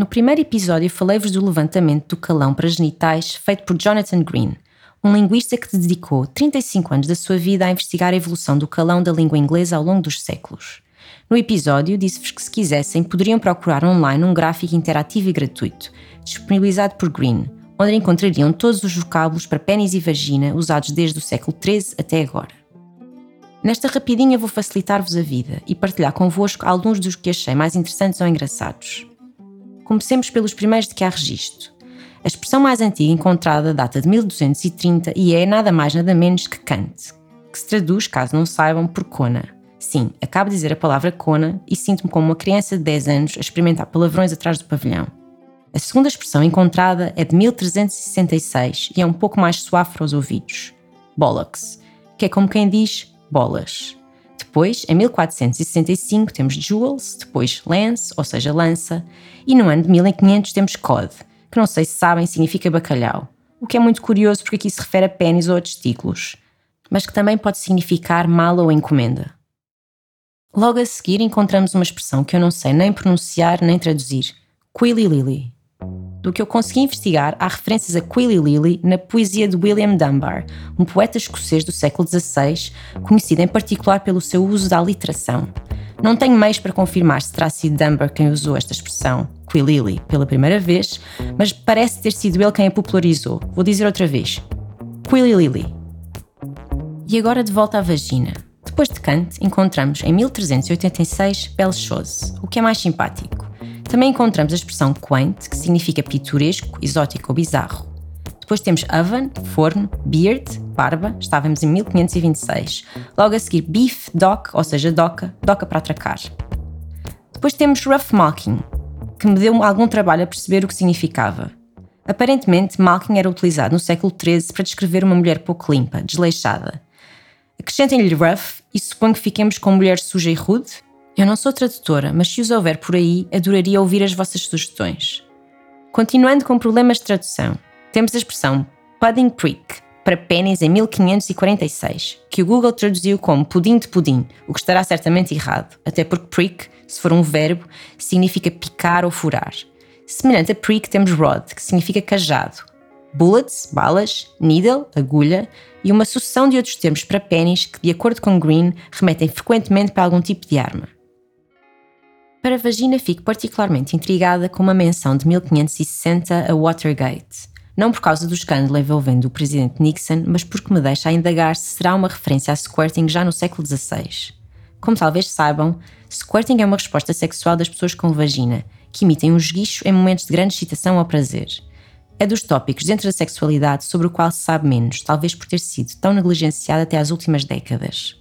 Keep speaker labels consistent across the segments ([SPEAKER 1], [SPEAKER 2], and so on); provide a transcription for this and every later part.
[SPEAKER 1] No primeiro episódio falei-vos do levantamento do calão para genitais feito por Jonathan Green, um linguista que dedicou 35 anos da sua vida a investigar a evolução do calão da língua inglesa ao longo dos séculos. No episódio, disse-vos que se quisessem poderiam procurar online um gráfico interativo e gratuito, disponibilizado por Green, onde encontrariam todos os vocábulos para pênis e vagina usados desde o século XIII até agora. Nesta rapidinha vou facilitar-vos a vida e partilhar convosco alguns dos que achei mais interessantes ou engraçados. Comecemos pelos primeiros de que há registro. A expressão mais antiga encontrada data de 1230 e é nada mais nada menos que Kant, que se traduz, caso não saibam, por cona. Sim, acabo de dizer a palavra cona e sinto-me como uma criança de 10 anos a experimentar palavrões atrás do pavilhão. A segunda expressão encontrada é de 1366 e é um pouco mais suave para os ouvidos. Bollocks, que é como quem diz bolas. Depois, em 1465, temos jewels, depois lance, ou seja, lança, e no ano de 1500 temos cod, que não sei se sabem significa bacalhau, o que é muito curioso porque aqui se refere a pênis ou a testículos, mas que também pode significar mala ou encomenda. Logo a seguir encontramos uma expressão que eu não sei nem pronunciar nem traduzir, quilly lily. Do que eu consegui investigar, há referências a Quilly Lily na poesia de William Dunbar, um poeta escocês do século XVI, conhecido em particular pelo seu uso da aliteração. Não tenho meios para confirmar se terá sido Dunbar quem usou esta expressão, Quilly Lily, pela primeira vez, mas parece ter sido ele quem a popularizou. Vou dizer outra vez: Quilly Lily. E agora de volta à vagina. Depois de Kant, encontramos em 1386 Belle Chose, o que é mais simpático. Também encontramos a expressão quaint, que significa pitoresco, exótico ou bizarro. Depois temos oven, forno, beard, barba, estávamos em 1526. Logo a seguir beef, dock, ou seja, doca, doca para atracar. Depois temos rough malking, que me deu algum trabalho a perceber o que significava. Aparentemente, malking era utilizado no século XIII para descrever uma mulher pouco limpa, desleixada. Acrescentem-lhe rough e suponho que fiquemos com mulher suja e rude, eu não sou tradutora, mas se os houver por aí, adoraria ouvir as vossas sugestões. Continuando com problemas de tradução, temos a expressão pudding prick para pênis em 1546, que o Google traduziu como pudim de pudim, o que estará certamente errado, até porque prick, se for um verbo, significa picar ou furar. Semelhante a prick temos rod, que significa cajado, bullets, balas, needle, agulha, e uma sucessão de outros termos para pênis que, de acordo com Green, remetem frequentemente para algum tipo de arma. Para a vagina, fico particularmente intrigada com uma menção de 1560 a Watergate. Não por causa do escândalo envolvendo o presidente Nixon, mas porque me deixa a indagar se será uma referência a squirting já no século XVI. Como talvez saibam, squirting é uma resposta sexual das pessoas com vagina, que emitem um esguicho em momentos de grande excitação ou prazer. É dos tópicos dentro da sexualidade sobre o qual se sabe menos, talvez por ter sido tão negligenciado até às últimas décadas.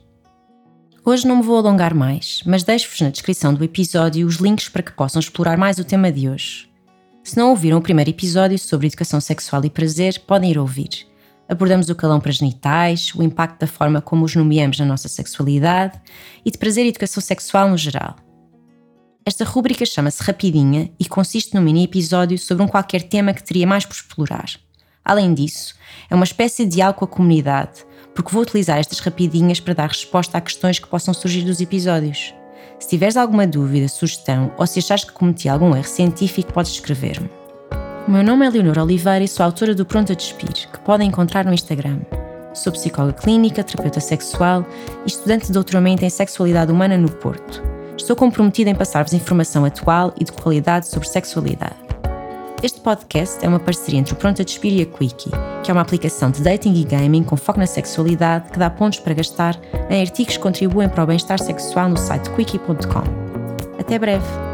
[SPEAKER 1] Hoje não me vou alongar mais, mas deixo-vos na descrição do episódio os links para que possam explorar mais o tema de hoje. Se não ouviram o primeiro episódio sobre educação sexual e prazer, podem ir ouvir. Abordamos o calão para genitais, o impacto da forma como os nomeamos na nossa sexualidade e de prazer e educação sexual no geral. Esta rúbrica chama-se Rapidinha e consiste num mini episódio sobre um qualquer tema que teria mais por explorar. Além disso, é uma espécie de diálogo com a comunidade, porque vou utilizar estas rapidinhas para dar resposta a questões que possam surgir dos episódios. Se tiveres alguma dúvida, sugestão ou se achares que cometi algum erro científico, podes escrever-me. O meu nome é Leonor Oliveira e sou autora do Pronto a Despir, que podem encontrar no Instagram. Sou psicóloga clínica, terapeuta sexual e estudante de doutoramento em sexualidade humana no Porto. Estou comprometida em passar-vos informação atual e de qualidade sobre sexualidade. Este podcast é uma parceria entre o Pronto a Despir e a Quickie, que é uma aplicação de dating e gaming com foco na sexualidade que dá pontos para gastar em artigos que contribuem para o bem-estar sexual no site quickie.com. Até breve!